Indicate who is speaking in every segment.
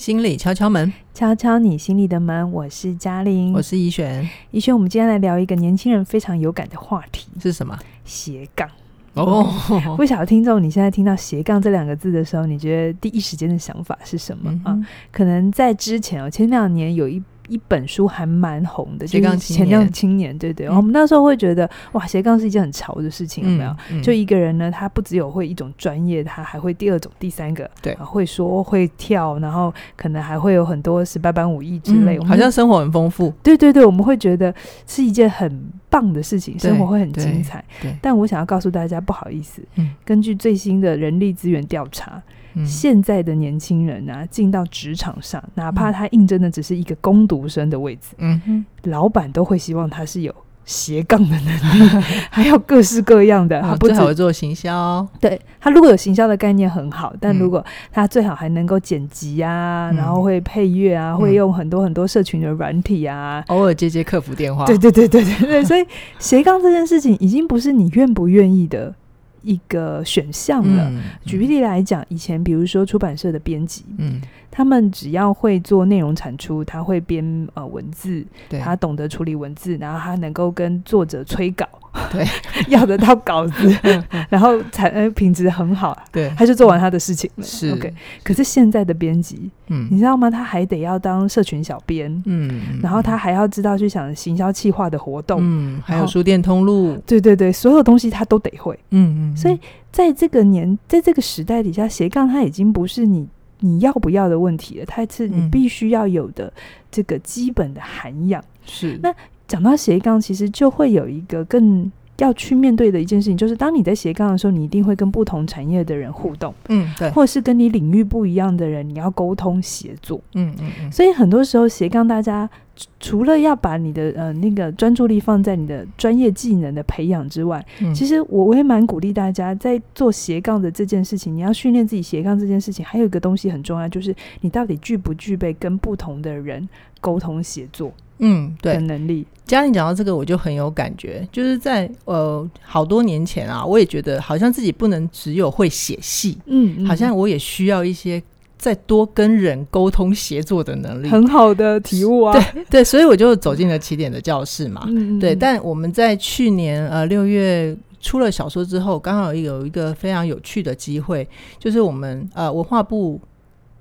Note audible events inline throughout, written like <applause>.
Speaker 1: 心里敲敲门，
Speaker 2: 敲敲你心里的门。我是嘉玲，
Speaker 1: 我是怡璇。
Speaker 2: 怡璇，我们今天来聊一个年轻人非常有感的话题，
Speaker 1: 是什么？
Speaker 2: 斜杠。
Speaker 1: 哦，<laughs>
Speaker 2: 不晓得听众，你现在听到斜杠这两个字的时候，你觉得第一时间的想法是什么、嗯、啊？可能在之前哦，前两年有一。一本书还蛮红的，斜杠前亮青年，对对，嗯、我们那时候会觉得哇，斜杠是一件很潮的事情，有没有？就一个人呢，他不只有会一种专业，他还会第二种、第三个，对，会说会跳，然后可能还会有很多十八般武艺之类，嗯、
Speaker 1: 好像生活很丰富。
Speaker 2: 对对对，我们会觉得是一件很棒的事情，生活会很精彩。但我想要告诉大家，不好意思，嗯、根据最新的人力资源调查。嗯、现在的年轻人啊，进到职场上，哪怕他应征的只是一个工读生的位置，嗯哼，老板都会希望他是有斜杠的能力，<laughs> 还有各式各样的。他
Speaker 1: 最好会做行销，
Speaker 2: 对，他如果有行销的概念很好，但如果他最好还能够剪辑啊，嗯、然后会配乐啊，嗯、会用很多很多社群的软体啊，
Speaker 1: 偶尔接接客服电话。
Speaker 2: 对对对对对对，所以斜杠这件事情已经不是你愿不愿意的。一个选项了。举例来讲，以前比如说出版社的编辑，嗯，他们只要会做内容产出，他会编呃文字，他懂得处理文字，然后他能够跟作者催稿。对，<laughs> 要得到稿子，<laughs> 然后才呃品质很好，对，他就做完他的事情了。是。OK，可是现在的编辑，嗯，你知道吗？他还得要当社群小编，嗯，然后他还要知道去想行销企划的活动，嗯，
Speaker 1: 还有书店通路，
Speaker 2: 对对对，所有东西他都得会，嗯嗯。所以在这个年，在这个时代底下，斜杠他已经不是你你要不要的问题了，它是你必须要有的这个基本的涵养。是那。讲到斜杠，其实就会有一个更要去面对的一件事情，就是当你在斜杠的时候，你一定会跟不同产业的人互动，嗯，对，或者是跟你领域不一样的人，你要沟通协作，嗯嗯嗯。所以很多时候斜杠，大家除了要把你的呃那个专注力放在你的专业技能的培养之外，嗯，其实我我也蛮鼓励大家在做斜杠的这件事情，你要训练自己斜杠这件事情，还有一个东西很重要，就是你到底具不具备跟不同的人沟通协作。嗯，对，能力。
Speaker 1: 嘉玲讲到这个，我就很有感觉。就是在呃好多年前啊，我也觉得好像自己不能只有会写戏，嗯，嗯，好像我也需要一些再多跟人沟通协作的能力。
Speaker 2: 很好的体悟啊，
Speaker 1: 对 <laughs> 对，所以我就走进了起点的教室嘛。嗯，对。但我们在去年呃六月出了小说之后，刚好有一个非常有趣的机会，就是我们呃文化部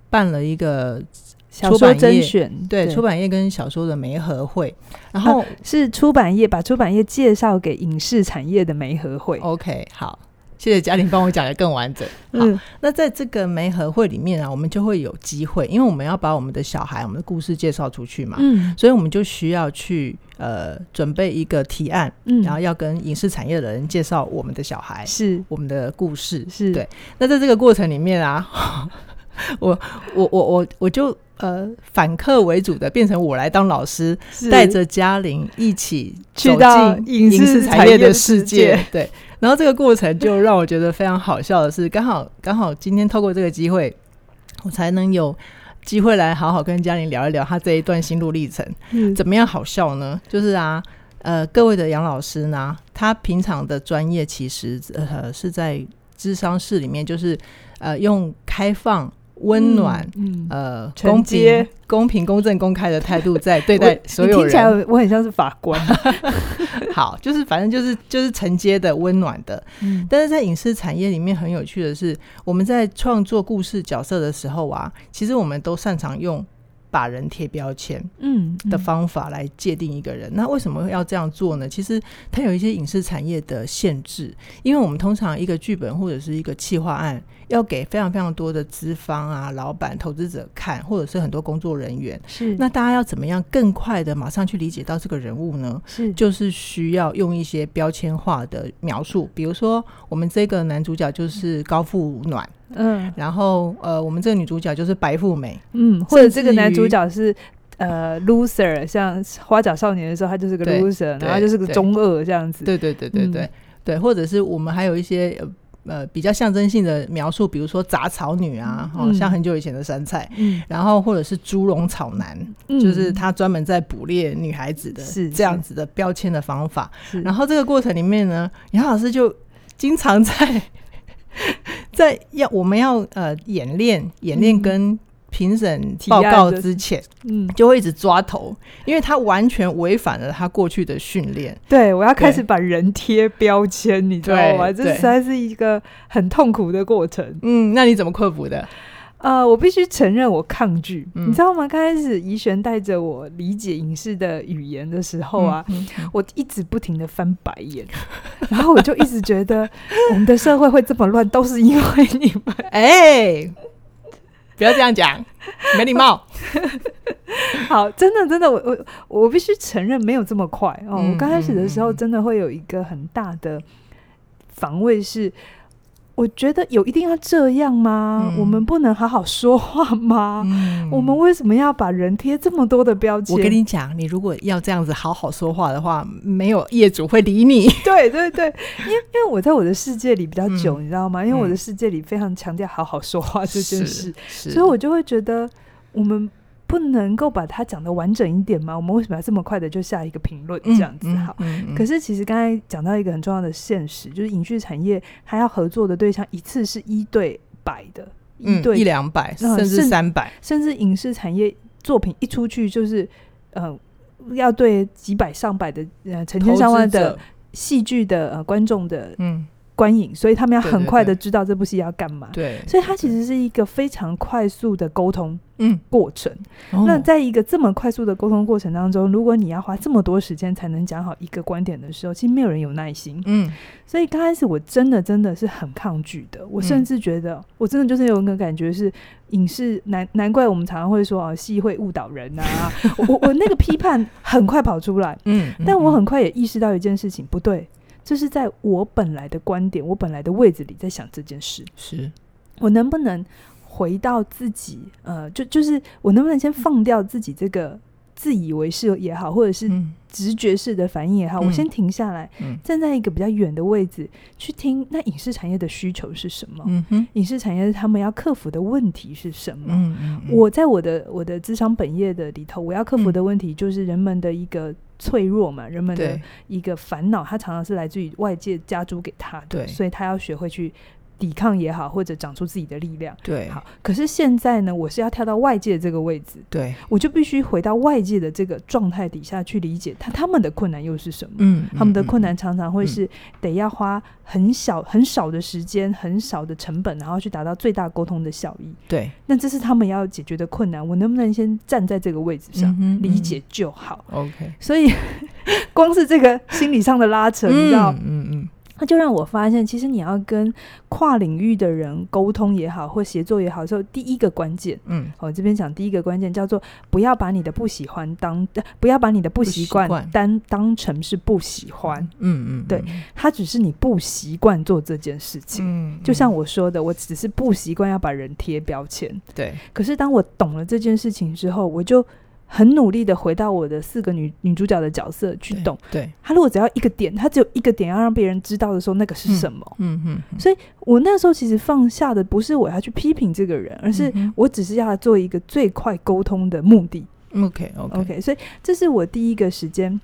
Speaker 1: 办了一个。
Speaker 2: 小说甄选，
Speaker 1: 对，对出版业跟小说的媒合会，然后、啊、
Speaker 2: 是出版业把出版业介绍给影视产业的媒合会。
Speaker 1: OK，好，谢谢嘉玲帮我讲的更完整。嗯，那在这个媒合会里面啊，我们就会有机会，因为我们要把我们的小孩、我们的故事介绍出去嘛，嗯，所以我们就需要去呃准备一个提案，嗯，然后要跟影视产业的人介绍我们的小孩，是我们的故事，是对。那在这个过程里面啊，<laughs> 我我我我我就。呃，反客为主的变成我来当老师，带着嘉玲一起去到影视产业的世界。对，然后这个过程就让我觉得非常好笑的是，刚好刚好今天透过这个机会，我才能有机会来好好跟嘉玲聊一聊他这一段心路历程。嗯，怎么样好笑呢？就是啊，呃，各位的杨老师呢，他平常的专业其实呃是在智商室里面，就是呃用开放。温暖，嗯，呃，公平、公平、公正、公开的态度在 <laughs> 对待所有人。
Speaker 2: 听起来我很像是法官。<laughs>
Speaker 1: 好，就是反正就是就是承接的温暖的。嗯，但是在影视产业里面很有趣的是，我们在创作故事角色的时候啊，其实我们都擅长用。把人贴标签，嗯，的方法来界定一个人。那为什么要这样做呢？其实它有一些影视产业的限制，因为我们通常一个剧本或者是一个企划案，要给非常非常多的资方啊、老板、投资者看，或者是很多工作人员。是，那大家要怎么样更快的马上去理解到这个人物呢？是，就是需要用一些标签化的描述，比如说我们这个男主角就是高富暖。嗯，然后呃，我们这个女主角就是白富美，嗯，
Speaker 2: 或者这个男主角是呃 loser，像花甲少年的时候，他就是个 loser，然后就是个中二这样子，
Speaker 1: 对对对对对、嗯、对，或者是我们还有一些呃比较象征性的描述，比如说杂草女啊，嗯、哦，像很久以前的山菜，嗯，然后或者是猪笼草男，嗯、就是他专门在捕猎女孩子的，是这样子的标签的方法。然后这个过程里面呢，杨老师就经常在。<laughs> 在要我们要呃演练演练跟评审报告之前，嗯，就会一直抓头，因为他完全违反了他过去的训练。
Speaker 2: 对，我要开始把人贴标签，你知道吗？这实在是一个很痛苦的过程。
Speaker 1: 嗯，那你怎么克服的？
Speaker 2: 呃，我必须承认我抗拒，嗯、你知道吗？刚开始怡璇带着我理解影视的语言的时候啊，嗯嗯、我一直不停的翻白眼，<laughs> 然后我就一直觉得我们的社会会这么乱，都是因为你们。<laughs>
Speaker 1: 哎、欸，不要这样讲，<laughs> 没礼貌。<laughs>
Speaker 2: 好，真的真的，我我我必须承认没有这么快哦。嗯、我刚开始的时候真的会有一个很大的防卫是。我觉得有一定要这样吗？嗯、我们不能好好说话吗？嗯、我们为什么要把人贴这么多的标签？
Speaker 1: 我跟你讲，你如果要这样子好好说话的话，没有业主会理你。<laughs>
Speaker 2: 对对对，因为因为我在我的世界里比较久，嗯、你知道吗？因为我的世界里非常强调好好说话这件事，所以我就会觉得我们。不能够把它讲得完整一点吗？我们为什么要这么快的就下一个评论这样子？好，可是其实刚才讲到一个很重要的现实，就是影视产业它要合作的对象一次是一对百的，
Speaker 1: 嗯、一对一两百，甚至三百，
Speaker 2: 甚至影视产业作品一出去就是呃要对几百上百的呃成千上万的戏剧的呃观众的嗯。观影，所以他们要很快的知道这部戏要干嘛。
Speaker 1: 对，
Speaker 2: 所以它其实是一个非常快速的沟通嗯过程。嗯、那在一个这么快速的沟通过程当中，如果你要花这么多时间才能讲好一个观点的时候，其实没有人有耐心。嗯，所以刚开始我真的真的是很抗拒的。我甚至觉得，我真的就是有一个感觉是，影视难难怪我们常常会说啊，戏会误导人啊。<laughs> 我我那个批判很快跑出来。嗯，但我很快也意识到一件事情，不对。这是在我本来的观点，我本来的位置里在想这件事，
Speaker 1: 是
Speaker 2: 我能不能回到自己？呃，就就是我能不能先放掉自己这个自以为是也好，或者是直觉式的反应也好，嗯、我先停下来，嗯、站在一个比较远的位置去听，那影视产业的需求是什么？嗯、影视产业他们要克服的问题是什么？嗯嗯嗯、我在我的我的智商本业的里头，我要克服的问题就是人们的一个。脆弱嘛，人们的一个烦恼，他常常是来自于外界加诸给他的，所以他要学会去抵抗也好，或者长出自己的力量。
Speaker 1: 对，
Speaker 2: 好。可是现在呢，我是要跳到外界这个位置，
Speaker 1: 对，
Speaker 2: 我就必须回到外界的这个状态底下去理解他他们的困难又是什么？嗯，他们的困难常常会是得要花很小很少的时间、很少的成本，然后去达到最大沟通的效益。
Speaker 1: 对，
Speaker 2: 那这是他们要解决的困难。我能不能先站在这个位置上、嗯、理解就好
Speaker 1: ？OK。
Speaker 2: 所以 <laughs> 光是这个心理上的拉扯，你知道？嗯那就让我发现，其实你要跟跨领域的人沟通也好，或协作也好，说第一个关键，嗯，我这边讲第一个关键叫做不要把你的不喜欢当，不要把你的不习惯当当成是不喜欢，嗯嗯，对，他只是你不习惯做这件事情，嗯，就像我说的，我只是不习惯要把人贴标签，
Speaker 1: 对，
Speaker 2: 可是当我懂了这件事情之后，我就。很努力的回到我的四个女女主角的角色去懂，
Speaker 1: 对，
Speaker 2: 他如果只要一个点，他只有一个点要让别人知道的时候，那个是什么？嗯嗯，所以我那时候其实放下的不是我要去批评这个人，而是我只是要做一个最快沟通的目的。
Speaker 1: OK OK
Speaker 2: OK，所以这是我第一个时间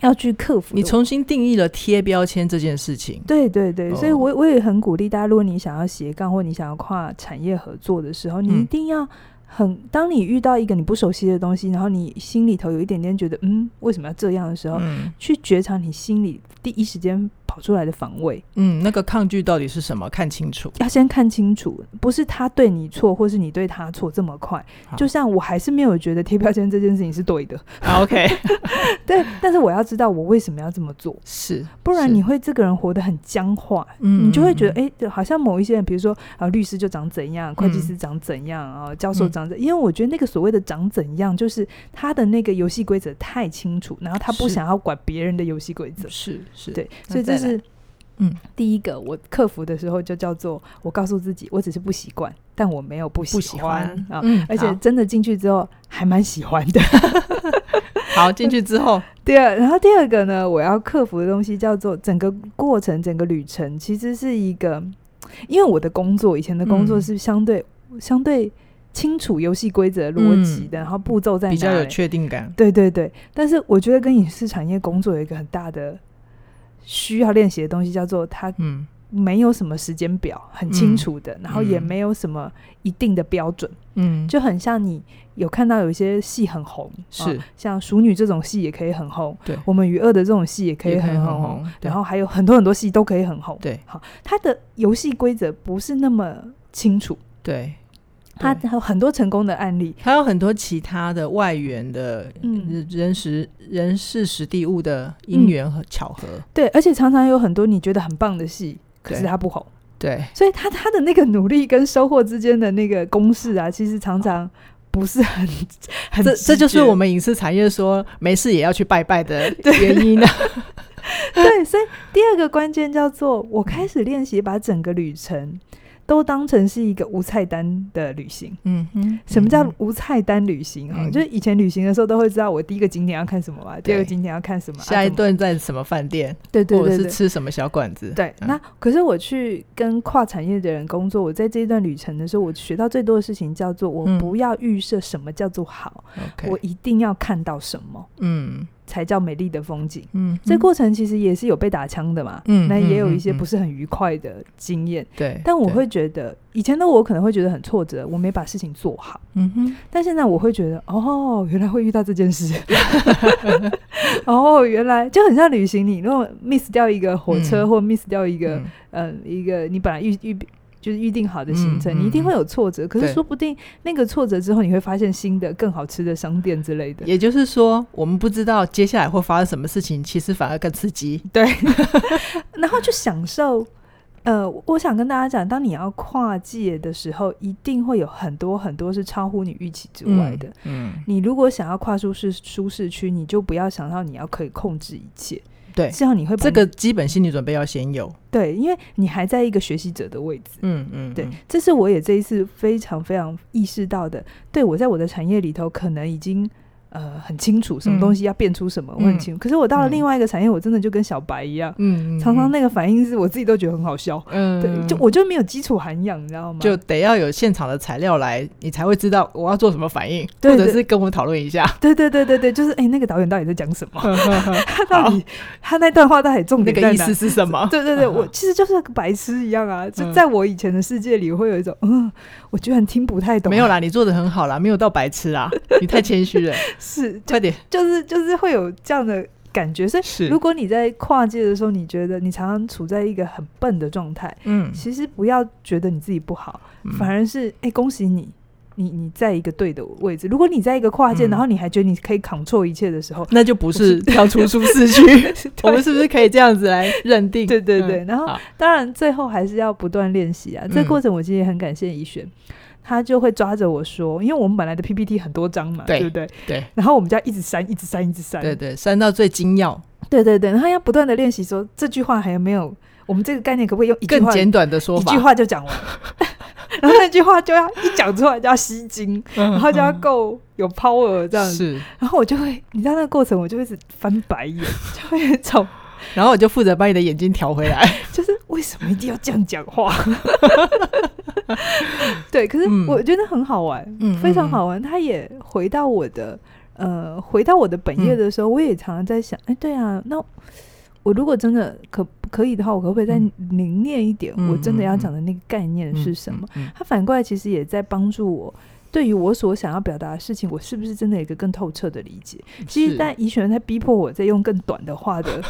Speaker 2: 要去克服。
Speaker 1: 你重新定义了贴标签这件事情。
Speaker 2: 对对对，所以我我也很鼓励大家，如果你想要斜杠或你想要跨产业合作的时候，你一定要。很，当你遇到一个你不熟悉的东西，然后你心里头有一点点觉得，嗯，为什么要这样的时候，嗯、去觉察你心里第一时间。跑出来的防卫，
Speaker 1: 嗯，那个抗拒到底是什么？看清楚，
Speaker 2: 要先看清楚，不是他对你错，或是你对他错这么快。就像我还是没有觉得贴标签这件事情是对的。
Speaker 1: OK，<laughs>
Speaker 2: 对，但是我要知道我为什么要这么做，
Speaker 1: 是，
Speaker 2: 不然你会这个人活得很僵化，嗯，你就会觉得，哎、欸，好像某一些人，比如说啊，律师就长怎样，会计师长怎样啊，教授长怎因为我觉得那个所谓的长怎样，就是他的那个游戏规则太清楚，然后他不想要管别人的游戏规则，
Speaker 1: 是是，
Speaker 2: 对，所以这是。嗯，第一个我克服的时候就叫做我告诉自己，我只是不习惯，但我没有不喜欢，不喜欢。啊，嗯，而且真的进去之后还蛮喜欢的。<laughs>
Speaker 1: 好，进去之后，<laughs>
Speaker 2: 第二，然后第二个呢，我要克服的东西叫做整个过程，整个旅程其实是一个，因为我的工作以前的工作是相对、嗯、相对清楚游戏规则逻辑的，嗯、然后步骤在哪里，
Speaker 1: 比较有确定感。
Speaker 2: 对对对，但是我觉得跟影视产业工作有一个很大的。需要练习的东西叫做他，嗯，没有什么时间表很清楚的，嗯、然后也没有什么一定的标准，嗯，就很像你有看到有一些戏很红，是、啊、像《熟女》这种戏也可以很红，对，我们与恶的这种戏也可以很红，红然后还有很多很多戏都可以很红，对，好，它的游戏规则不是那么清楚，
Speaker 1: 对。
Speaker 2: 他还有很多成功的案例，
Speaker 1: 还有很多其他的外援的人时、嗯、人事、实地物的因缘和巧合、嗯。
Speaker 2: 对，而且常常有很多你觉得很棒的戏，可是他不红。
Speaker 1: 对，
Speaker 2: 所以他他的那个努力跟收获之间的那个公式啊，其实常常不是很很。
Speaker 1: 这这就是我们影视产业说没事也要去拜拜的 <laughs> 原因呢、啊。<laughs>
Speaker 2: 对，所以第二个关键叫做我开始练习把整个旅程。都当成是一个无菜单的旅行。嗯哼，什么叫无菜单旅行啊？嗯、就是以前旅行的时候都会知道我第一个景点要看什么吧，第二个景点要看什么，
Speaker 1: 下一顿在什么饭店，
Speaker 2: 对对对，
Speaker 1: 或者是吃什么小馆子。
Speaker 2: 对，嗯、那可是我去跟跨产业的人工作，我在这一段旅程的时候，我学到最多的事情叫做我不要预设什么叫做好，嗯、我一定要看到什么。嗯。才叫美丽的风景。嗯，这过程其实也是有被打枪的嘛。嗯，那也有一些不是很愉快的经验。对、嗯，但我会觉得，以前的我可能会觉得很挫折，我没把事情做好。嗯哼，但现在我会觉得，哦，原来会遇到这件事。<laughs> 哦，原来就很像旅行，你如果 miss 掉一个火车，嗯、或 miss 掉一个，嗯、呃，一个你本来预预。就是预定好的行程，你一定会有挫折。可是说不定那个挫折之后，你会发现新的、更好吃的商店之类的。
Speaker 1: 也就是说，我们不知道接下来会发生什么事情，其实反而更刺激。
Speaker 2: 对，<laughs> 然后就享受。呃，我想跟大家讲，当你要跨界的时候，一定会有很多很多是超乎你预期之外的。嗯，嗯你如果想要跨舒适舒适区，你就不要想到你要可以控制一切。
Speaker 1: 对，这样你会这个基本心理准备要先有。
Speaker 2: 对，因为你还在一个学习者的位置。嗯嗯，对，这是我也这一次非常非常意识到的。对，我在我的产业里头，可能已经。呃，很清楚什么东西要变出什么，我很清楚。可是我到了另外一个产业，我真的就跟小白一样，嗯，常常那个反应是我自己都觉得很好笑，嗯，对，就我就没有基础涵养，你知道吗？
Speaker 1: 就得要有现场的材料来，你才会知道我要做什么反应，或者是跟我讨论一下。
Speaker 2: 对对对对对，就是哎，那个导演到底在讲什么？他到底他那段话到底重点
Speaker 1: 那个意思是什么？
Speaker 2: 对对对，我其实就是个白痴一样啊，就在我以前的世界里，我会有一种嗯，我居然听不太懂。
Speaker 1: 没有啦，你做的很好啦，没有到白痴啊，你太谦虚了。
Speaker 2: 是，
Speaker 1: 快点。
Speaker 2: 就是就是会有这样的感觉，所以如果你在跨界的时候，你觉得你常常处在一个很笨的状态，嗯，其实不要觉得你自己不好，嗯、反而是哎、欸，恭喜你，你你在一个对的位置。如果你在一个跨界，嗯、然后你还觉得你可以 control 一切的时候，
Speaker 1: 那就不是跳出舒适区。<laughs> 我们是不是可以这样子来认定？
Speaker 2: 对对对。嗯、然后当然最后还是要不断练习啊。嗯、这个过程我其实也很感谢怡璇。他就会抓着我说，因为我们本来的 PPT 很多张嘛，对，对不对？对。然后我们就要一直删，一直删，一直删。
Speaker 1: 对对，删到最精要。
Speaker 2: 对对对，然后要不断的练习说这句话还有没有？我们这个概念可不可以用一句话
Speaker 1: 更简短的说法？
Speaker 2: 一句话就讲完。<laughs> 然后那句话就要一讲出来就要吸睛，然后就要够有 power 这样子。是。然后我就会，你知道那个过程，我就会一直翻白眼，<laughs> 就会很丑。
Speaker 1: 然后我就负责把你的眼睛调回来，<laughs>
Speaker 2: 就是为什么一定要这样讲话？<laughs> 对，可是我觉得很好玩，嗯、非常好玩。他也回到我的呃，回到我的本业的时候，嗯、我也常常在想，哎，对啊，那我如果真的可可以的话，我可不可以再凝练一点？嗯、我真的要讲的那个概念是什么？他反过来其实也在帮助我，对于我所想要表达的事情，我是不是真的有一个更透彻的理解？其实，但怡璇在逼迫我在用更短的话的。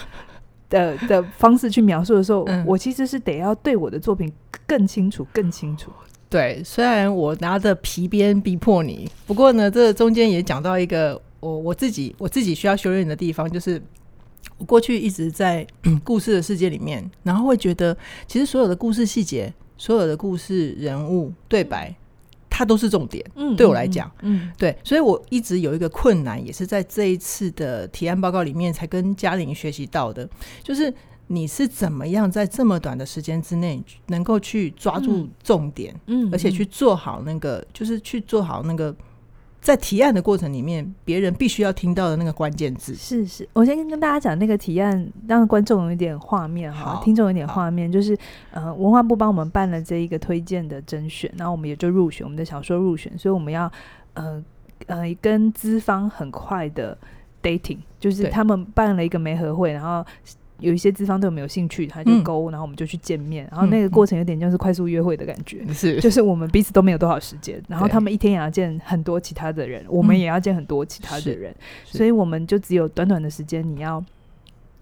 Speaker 2: 的的方式去描述的时候，嗯、我其实是得要对我的作品更清楚、更清楚。
Speaker 1: 对，虽然我拿着皮鞭逼迫你，不过呢，这中间也讲到一个我我自己我自己需要修炼的地方，就是我过去一直在 <clears throat> 故事的世界里面，然后会觉得，其实所有的故事细节、所有的故事人物对白。它都是重点，嗯，对我来讲，嗯，嗯。对，所以我一直有一个困难，也是在这一次的提案报告里面才跟嘉玲学习到的，就是你是怎么样在这么短的时间之内，能够去抓住重点，嗯，而且去做好那个，嗯、就是去做好那个。在提案的过程里面，别人必须要听到的那个关键字。
Speaker 2: 是是。我先跟大家讲那个提案，让观众有一点画面哈，听众有点画面，就是呃，文化部帮我们办了这一个推荐的甄选，然后我们也就入选，我们的小说入选，所以我们要呃呃跟资方很快的 dating，就是他们办了一个媒合会，然后有一些资方对我们有兴趣，他就勾，嗯、然后我们就去见面，然后那个过程有点像是快速约会的感觉，是，就是我们彼此都没有多少时间，然后他们一天也要见很多其他的人，我们也要见很多其他的人，所以我们就只有短短的时间，你要。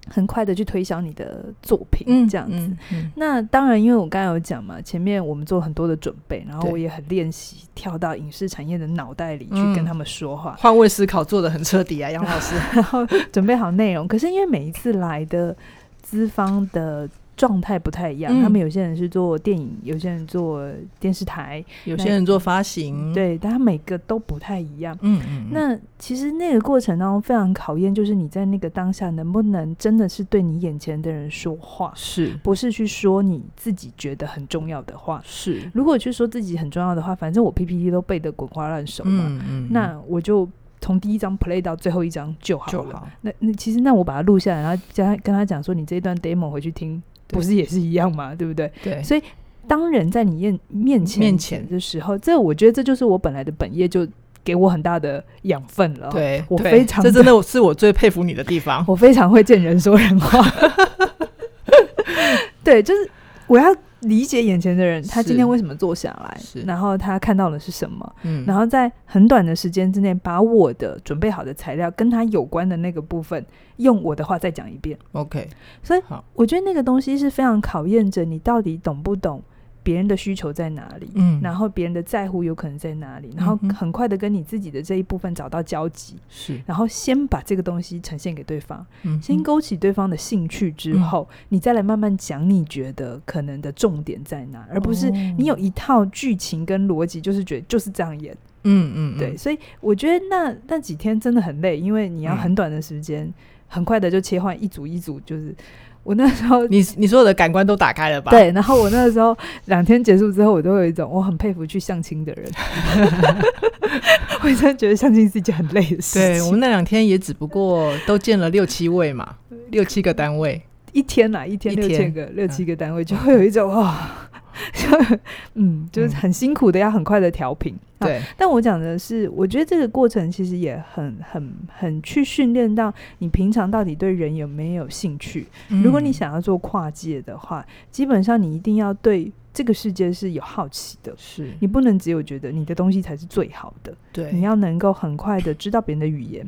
Speaker 2: 很快的去推销你的作品，这样子。嗯嗯嗯、那当然，因为我刚才有讲嘛，前面我们做很多的准备，然后我也很练习跳到影视产业的脑袋里去跟他们说话，
Speaker 1: 换位思考做的很彻底啊，杨老师。<laughs>
Speaker 2: 然后准备好内容，可是因为每一次来的资方的。状态不太一样，嗯、他们有些人是做电影，有些人做电视台，
Speaker 1: 有些人做发行，
Speaker 2: 对，但他每个都不太一样。嗯，嗯嗯。那其实那个过程当中非常考验，就是你在那个当下能不能真的是对你眼前的人说话，
Speaker 1: 是
Speaker 2: 不是去说你自己觉得很重要的话？
Speaker 1: 是。
Speaker 2: 如果去说自己很重要的话，反正我 PPT 都背得滚瓜烂熟嘛，嗯嗯，那我就从第一张 play 到最后一张就好了。就好。那那其实那我把它录下来，然后叫他跟他讲说，你这一段 demo 回去听。不是也是一样嘛？对不对？
Speaker 1: 对，
Speaker 2: 所以当人在你面面前面前的时候，这我觉得这就是我本来的本业，就给我很大的养分了。
Speaker 1: 对，
Speaker 2: 我非常，
Speaker 1: 这真的是我最佩服你的地方。<laughs>
Speaker 2: 我非常会见人说人话。<laughs> 对，就是我要。理解眼前的人，他今天为什么坐下来，然后他看到的是什么，嗯，然后在很短的时间之内，把我的准备好的材料跟他有关的那个部分，用我的话再讲一遍。
Speaker 1: OK，
Speaker 2: 所以我觉得那个东西是非常考验着你到底懂不懂。别人的需求在哪里？嗯，然后别人的在乎有可能在哪里？然后很快的跟你自己的这一部分找到交集，是，然后先把这个东西呈现给对方，嗯，先勾起对方的兴趣之后，你再来慢慢讲你觉得可能的重点在哪，而不是你有一套剧情跟逻辑，就是觉得就是这样演，嗯嗯，对，所以我觉得那那几天真的很累，因为你要很短的时间，很快的就切换一组一组，就是。我那时候，
Speaker 1: 你你所有的感官都打开了吧？
Speaker 2: 对，然后我那个时候两天结束之后，我都有一种我很佩服去相亲的人，<laughs> 我真的觉得相亲是一件很累的事情。
Speaker 1: 对，我们那两天也只不过都见了六七位嘛，六七个单位，
Speaker 2: 一天呐，一天六千个六七个单位，就会有一种哇。<laughs> 嗯，就是很辛苦的，要很快的调频。对，但我讲的是，我觉得这个过程其实也很、很、很去训练到你平常到底对人有没有兴趣。如果你想要做跨界的话，基本上你一定要对这个世界是有好奇的。是，你不能只有觉得你的东西才是最好的。对，你要能够很快的知道别人的语言。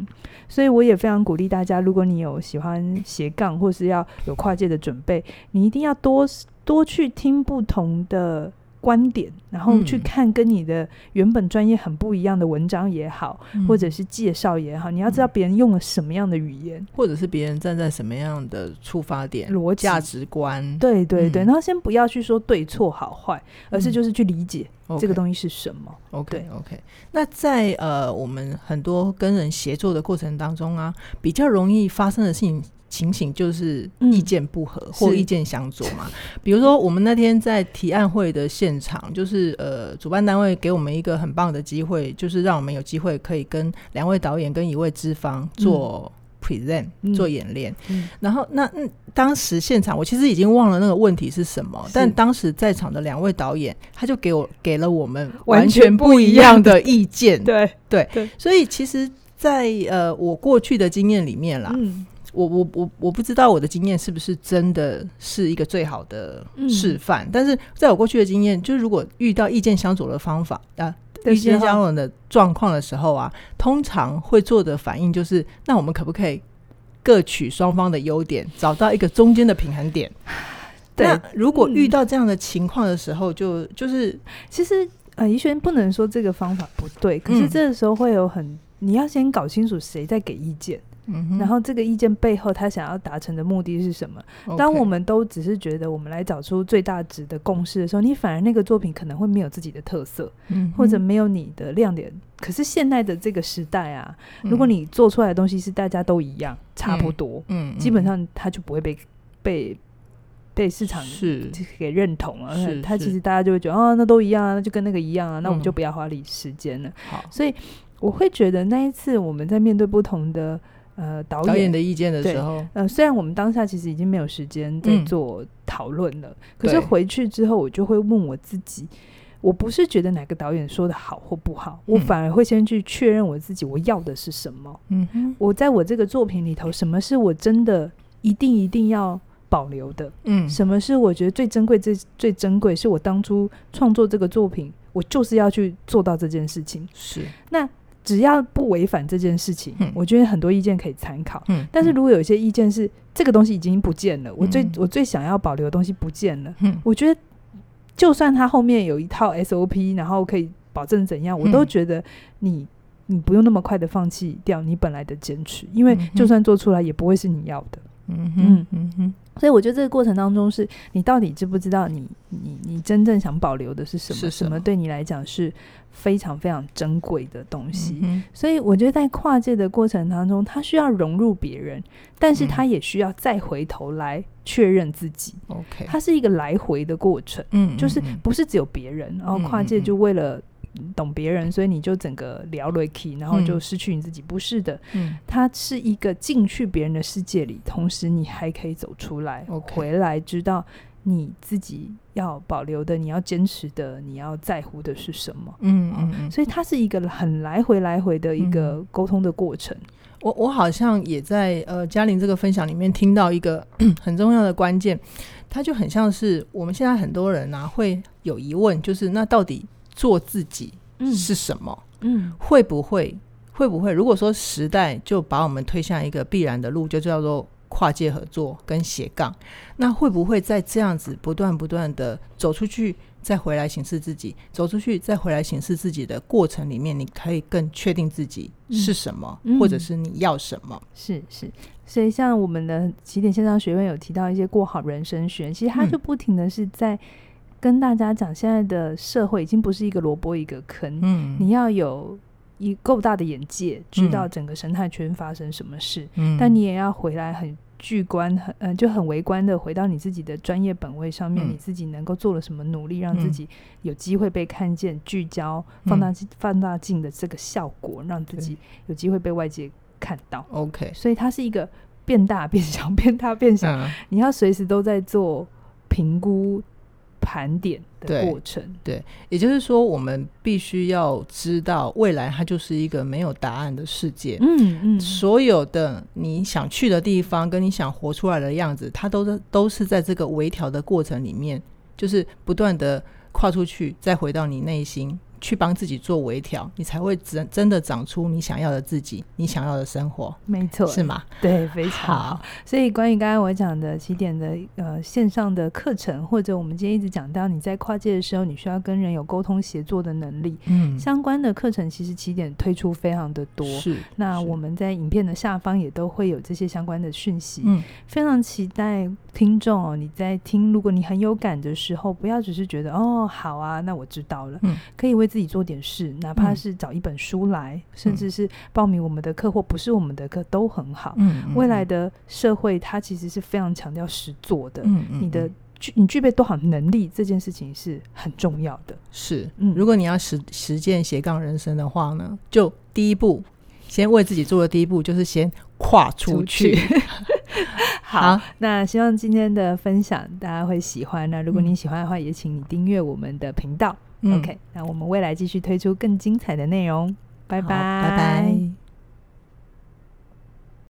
Speaker 2: 所以我也非常鼓励大家，如果你有喜欢斜杠或是要有跨界的准备，你一定要多。多去听不同的观点，然后去看跟你的原本专业很不一样的文章也好，嗯、或者是介绍也好，你要知道别人用了什么样的语言，
Speaker 1: 或者是别人站在什么样的出发点、逻辑、价值观。
Speaker 2: 对对对，嗯、然后先不要去说对错好坏，而是就是去理解这个东西是什么。
Speaker 1: OK OK。那在呃我们很多跟人协作的过程当中啊，比较容易发生的事情。情形就是意见不合或意见相左嘛。嗯、比如说，我们那天在提案会的现场，就是呃，主办单位给我们一个很棒的机会，就是让我们有机会可以跟两位导演跟一位资方做 present、嗯、做演练。嗯、然后那嗯，当时现场我其实已经忘了那个问题是什么，但当时在场的两位导演他就给我给了我们完全不一样的意见。对。对。对，所以其实在，在呃我过去的经验里面啦。嗯我我我我不知道我的经验是不是真的是一个最好的示范，嗯、但是在我过去的经验，就是如果遇到意见相左的方法啊，意见相左的状况的时候啊，通常会做的反应就是，那我们可不可以各取双方的优点，找到一个中间的平衡点？对，那如果遇到这样的情况的时候，就就是
Speaker 2: 其实呃，怡轩不能说这个方法不对，可是这个时候会有很，你要先搞清楚谁在给意见。嗯，然后这个意见背后，他想要达成的目的是什么.当我们都只是觉得我们来找出最大值的共识的时候，你反而那个作品可能会没有自己的特色，嗯，或者没有你的亮点。可是现在的这个时代啊，嗯、如果你做出来的东西是大家都一样，差不多，嗯，嗯基本上它就不会被被被市场是给认同了。是，它其实大家就会觉得哦，那都一样啊，那就跟那个一样啊，那我们就不要花力时间了。好、嗯，所以我会觉得那一次我们在面对不同的。呃，导演，导演
Speaker 1: 的意见的时候，
Speaker 2: 呃，虽然我们当下其实已经没有时间在做讨论了，嗯、可是回去之后，我就会问我自己，我不是觉得哪个导演说的好或不好，嗯、我反而会先去确认我自己我要的是什么。嗯哼，我在我这个作品里头，什么是我真的一定一定要保留的？嗯，什么是我觉得最珍贵、最最珍贵？是我当初创作这个作品，我就是要去做到这件事情。
Speaker 1: 是，
Speaker 2: 那只要不违反这件事情，嗯，我觉得很多意见可以参考。嗯，但是如果有一些意见是这个东西已经不见了，嗯，我最我最想要保留的东西不见了，嗯，我觉得就算它后面有一套 SOP，然后可以保证怎样，我都觉得你。你不用那么快的放弃掉你本来的坚持，因为就算做出来也不会是你要的。嗯哼，嗯哼。所以我觉得这个过程当中，是你到底知不知道你你你真正想保留的是什么？是什么？对你来讲是非常非常珍贵的东西。嗯。所以我觉得在跨界的过程当中，他需要融入别人，但是他也需要再回头来确认自己。OK，它是一个来回的过程。嗯，就是不是只有别人，然后跨界就为了。懂别人，所以你就整个聊了 key，然后就失去你自己。嗯、不是的，嗯，它是一个进去别人的世界里，同时你还可以走出来.回来知道你自己要保留的、你要坚持的、你要在乎的是什么。嗯嗯，嗯，所以它是一个很来回来回的一个沟通的过程。嗯、
Speaker 1: 我我好像也在呃嘉玲这个分享里面听到一个 <clears throat> 很重要的关键，它就很像是我们现在很多人啊会有疑问，就是那到底。做自己是什么？嗯，会不会会不会？如果说时代就把我们推向一个必然的路，就叫做跨界合作跟斜杠，那会不会在这样子不断不断的走出去，再回来审视自己，走出去再回来审视自己的过程里面，你可以更确定自己是什么，嗯、或者是你要什么？
Speaker 2: 是是，所以像我们的起点线上学院有提到一些过好人生学，其实他就不停的是在。跟大家讲，现在的社会已经不是一个萝卜一个坑，嗯，你要有一够大的眼界，知道整个生态圈发生什么事，嗯，但你也要回来很巨观，很嗯、呃，就很微观的回到你自己的专业本位上面，嗯，你自己能够做了什么努力，让自己有机会被看见，聚焦放大镜放大镜的这个效果，让自己有机会被外界看到。OK，所以它是一个变大变小，<laughs> 变大变小，嗯，你要随时都在做评估。盘点的过程
Speaker 1: 对，对，也就是说，我们必须要知道，未来它就是一个没有答案的世界。嗯嗯，所有的你想去的地方，跟你想活出来的样子，它都是都是在这个微调的过程里面，就是不断的跨出去，再回到你内心。去帮自己做微调，你才会真真的长出你想要的自己，你想要的生活。
Speaker 2: 没错，
Speaker 1: 是吗？
Speaker 2: 对，非常好。所以关于刚才我讲的起点的呃线上的课程，或者我们今天一直讲到你在跨界的时候，你需要跟人有沟通协作的能力，嗯，相关的课程其实起点推出非常的多。是，那我们在影片的下方也都会有这些相关的讯息。嗯，非常期待听众哦，你在听，如果你很有感的时候，不要只是觉得哦好啊，那我知道了，嗯，可以为自己做点事，哪怕是找一本书来，嗯、甚至是报名我们的课或不是我们的课都很好。嗯，未来的社会它其实是非常强调实做的。嗯，你的具你具备多少能力这件事情是很重要的。
Speaker 1: 是，嗯，如果你要实实践斜杠人生的话呢，就第一步，先为自己做的第一步就是先跨出去。<laughs> 出去
Speaker 2: 好，那希望今天的分享大家会喜欢。那如果你喜欢的话，也请你订阅我们的频道。OK，那我们未来继续推出更精彩的内容，拜拜，拜。拜。